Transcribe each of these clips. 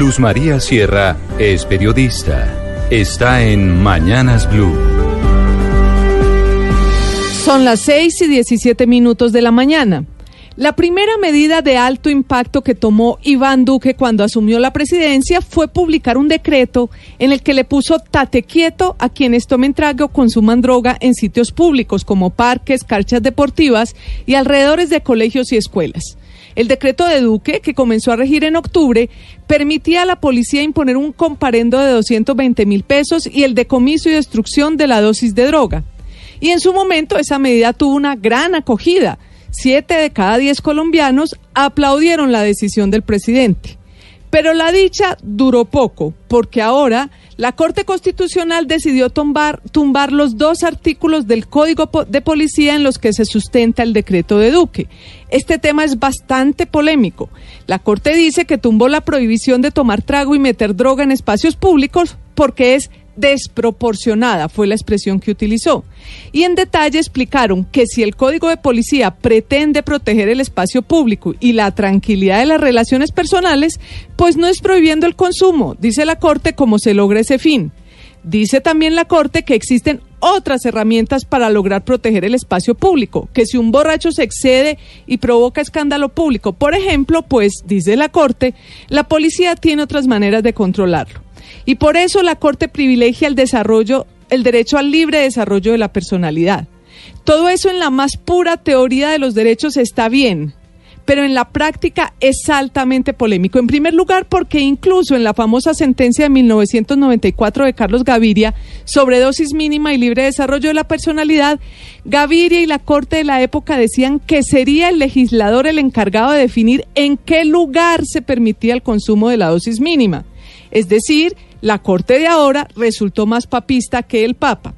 Luz María Sierra es periodista. Está en Mañanas Blue. Son las 6 y 17 minutos de la mañana. La primera medida de alto impacto que tomó Iván Duque cuando asumió la presidencia fue publicar un decreto en el que le puso tate quieto a quienes tomen trago o consuman droga en sitios públicos como parques, canchas deportivas y alrededores de colegios y escuelas. El decreto de Duque, que comenzó a regir en octubre, permitía a la policía imponer un comparendo de 220 mil pesos y el decomiso y destrucción de la dosis de droga. Y en su momento esa medida tuvo una gran acogida. Siete de cada diez colombianos aplaudieron la decisión del presidente. Pero la dicha duró poco, porque ahora la Corte Constitucional decidió tumbar, los dos artículos del Código de Policía en los que se sustenta el decreto de Duque. Este tema es bastante polémico. La Corte dice que tumbó la prohibición de tomar trago y meter droga en espacios públicos porque es desproporcionada, fue la expresión que utilizó. Y en detalle explicaron que si el Código de Policía pretende proteger el espacio público y la tranquilidad de las relaciones personales, pues no es prohibiendo el consumo, dice la Corte, cómo se logra ese fin. Dice también la Corte que existen otras herramientas para lograr proteger el espacio público, que si un borracho se excede y provoca escándalo público, por ejemplo, pues, dice la Corte, la policía tiene otras maneras de controlarlo. Y por eso la Corte privilegia el desarrollo, el derecho al libre desarrollo de la personalidad. Todo eso en la más pura teoría de los derechos está bien, pero en la práctica es altamente polémico. En primer lugar, porque incluso en la famosa sentencia de 1994 de Carlos Gaviria sobre dosis mínima y libre desarrollo de la personalidad, Gaviria y la Corte de la época decían que sería el legislador el encargado de definir en qué lugar se permitía el consumo de la dosis mínima. Es decir, la Corte de ahora resultó más papista que el Papa.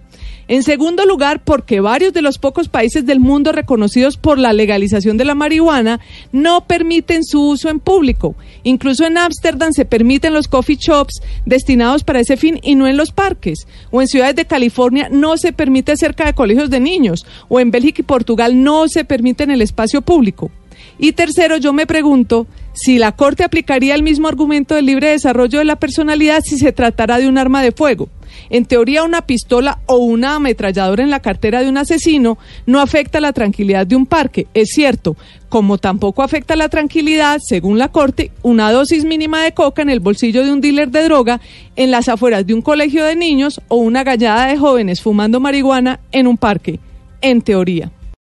En segundo lugar, porque varios de los pocos países del mundo reconocidos por la legalización de la marihuana no permiten su uso en público. Incluso en Ámsterdam se permiten los coffee shops destinados para ese fin y no en los parques. O en ciudades de California no se permite cerca de colegios de niños. O en Bélgica y Portugal no se permite en el espacio público. Y tercero, yo me pregunto si la Corte aplicaría el mismo argumento del libre desarrollo de la personalidad si se tratara de un arma de fuego. En teoría, una pistola o una ametralladora en la cartera de un asesino no afecta la tranquilidad de un parque, es cierto, como tampoco afecta la tranquilidad, según la Corte, una dosis mínima de coca en el bolsillo de un dealer de droga en las afueras de un colegio de niños o una gallada de jóvenes fumando marihuana en un parque, en teoría.